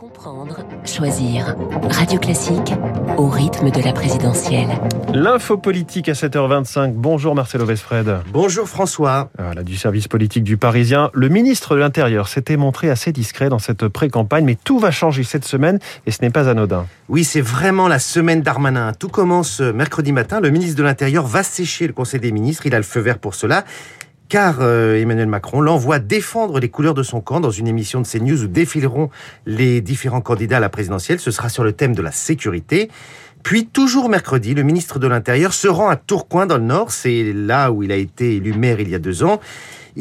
Comprendre, choisir. Radio Classique au rythme de la présidentielle. L'info politique à 7h25. Bonjour Marcelo Vesfred. Bonjour François. Voilà, du service politique du Parisien. Le ministre de l'Intérieur s'était montré assez discret dans cette pré-campagne, mais tout va changer cette semaine et ce n'est pas anodin. Oui, c'est vraiment la semaine d'Armanin. Tout commence mercredi matin. Le ministre de l'Intérieur va sécher le Conseil des ministres. Il a le feu vert pour cela car euh, Emmanuel Macron l'envoie défendre les couleurs de son camp dans une émission de CNews où défileront les différents candidats à la présidentielle. Ce sera sur le thème de la sécurité. Puis, toujours mercredi, le ministre de l'Intérieur se rend à Tourcoing dans le Nord. C'est là où il a été élu maire il y a deux ans.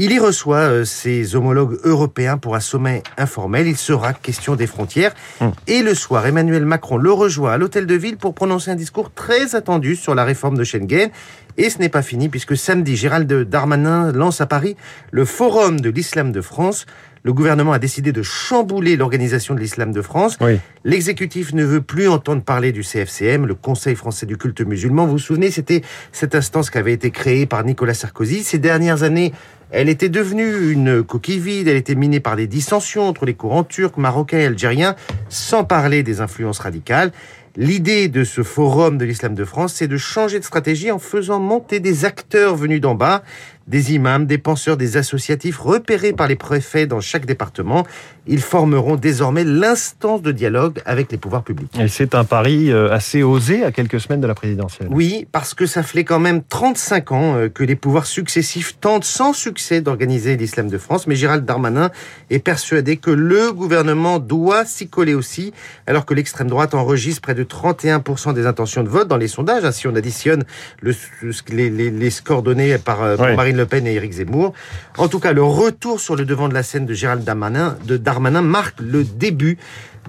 Il y reçoit euh, ses homologues européens pour un sommet informel. Il sera question des frontières. Hum. Et le soir, Emmanuel Macron le rejoint à l'hôtel de ville pour prononcer un discours très attendu sur la réforme de Schengen. Et ce n'est pas fini puisque samedi, Gérald Darmanin lance à Paris le Forum de l'Islam de France. Le gouvernement a décidé de chambouler l'organisation de l'islam de France. L'exécutif ne veut plus entendre parler du CFCM, le Conseil français du culte musulman. Vous vous souvenez, c'était cette instance qui avait été créée par Nicolas Sarkozy. Ces dernières années, elle était devenue une coquille vide, elle était minée par des dissensions entre les courants turcs, marocains et algériens, sans parler des influences radicales. L'idée de ce forum de l'islam de France, c'est de changer de stratégie en faisant monter des acteurs venus d'en bas, des imams, des penseurs, des associatifs repérés par les préfets dans chaque département. Ils formeront désormais l'instance de dialogue avec les pouvoirs publics. Et c'est un pari euh, assez osé à quelques semaines de la présidentielle. Oui, parce que ça fait quand même 35 ans euh, que les pouvoirs successifs tentent sans succès d'organiser l'islam de France. Mais Gérald Darmanin est persuadé que le gouvernement doit s'y coller aussi, alors que l'extrême droite enregistre près de 31% des intentions de vote dans les sondages. Si on additionne le, les, les, scores donnés par, euh, par Marine le Pen et Éric Zemmour. En tout cas, le retour sur le devant de la scène de Gérald Darmanin, Darmanin marque le début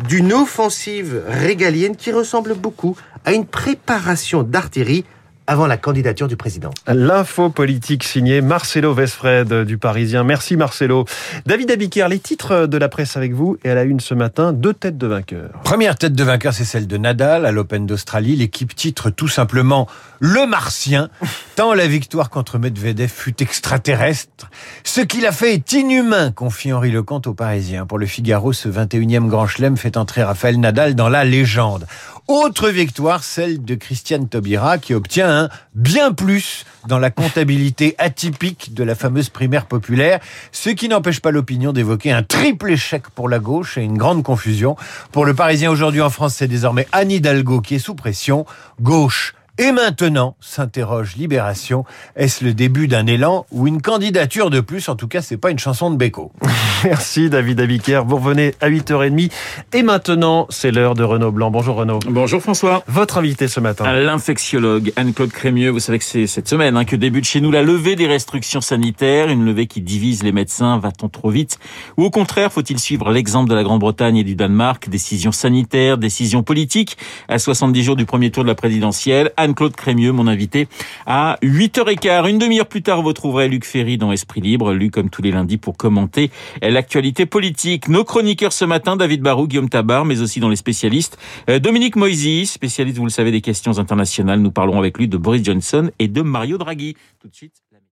d'une offensive régalienne qui ressemble beaucoup à une préparation d'artillerie avant la candidature du président. L'info politique signée Marcelo Vesfred du Parisien. Merci Marcelo. David Abiquière, les titres de la presse avec vous et à la une ce matin, deux têtes de vainqueur. Première tête de vainqueur, c'est celle de Nadal à l'Open d'Australie. L'équipe titre tout simplement Le Martien, tant la victoire contre Medvedev fut extraterrestre. Ce qu'il a fait est inhumain, confie Henri Lecomte au Parisien. Pour le Figaro, ce 21e Grand Chelem fait entrer Raphaël Nadal dans la légende. Autre victoire, celle de Christiane Taubira qui obtient un bien plus dans la comptabilité atypique de la fameuse primaire populaire, ce qui n'empêche pas l'opinion d'évoquer un triple échec pour la gauche et une grande confusion. Pour le Parisien aujourd'hui en France, c'est désormais Anne Hidalgo qui est sous pression. Gauche, et maintenant, s'interroge Libération, est-ce le début d'un élan ou une candidature de plus? En tout cas, c'est pas une chanson de Beko. Merci David Abiker. Vous revenez à 8h30. Et maintenant, c'est l'heure de Renaud Blanc. Bonjour Renaud. Bonjour François. Votre invité ce matin. L'infectiologue Anne-Claude Crémieux. Vous savez que c'est cette semaine hein, que débute chez nous la levée des restrictions sanitaires. Une levée qui divise les médecins. Va-t-on trop vite? Ou au contraire, faut-il suivre l'exemple de la Grande-Bretagne et du Danemark? Décision sanitaire, décision politique. À 70 jours du premier tour de la présidentielle, Anne-Claude Crémieux, mon invité, à 8h15. Une demi-heure plus tard, vous trouverez Luc Ferry dans Esprit Libre, lu comme tous les lundis pour commenter l'actualité politique. Nos chroniqueurs ce matin, David Barou, Guillaume Tabar, mais aussi dans les spécialistes. Euh, Dominique Moisy, spécialiste, vous le savez, des questions internationales. Nous parlons avec lui de Boris Johnson et de Mario Draghi. Tout de suite.